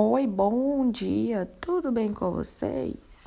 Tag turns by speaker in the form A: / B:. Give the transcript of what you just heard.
A: Oi, bom dia, tudo bem com vocês?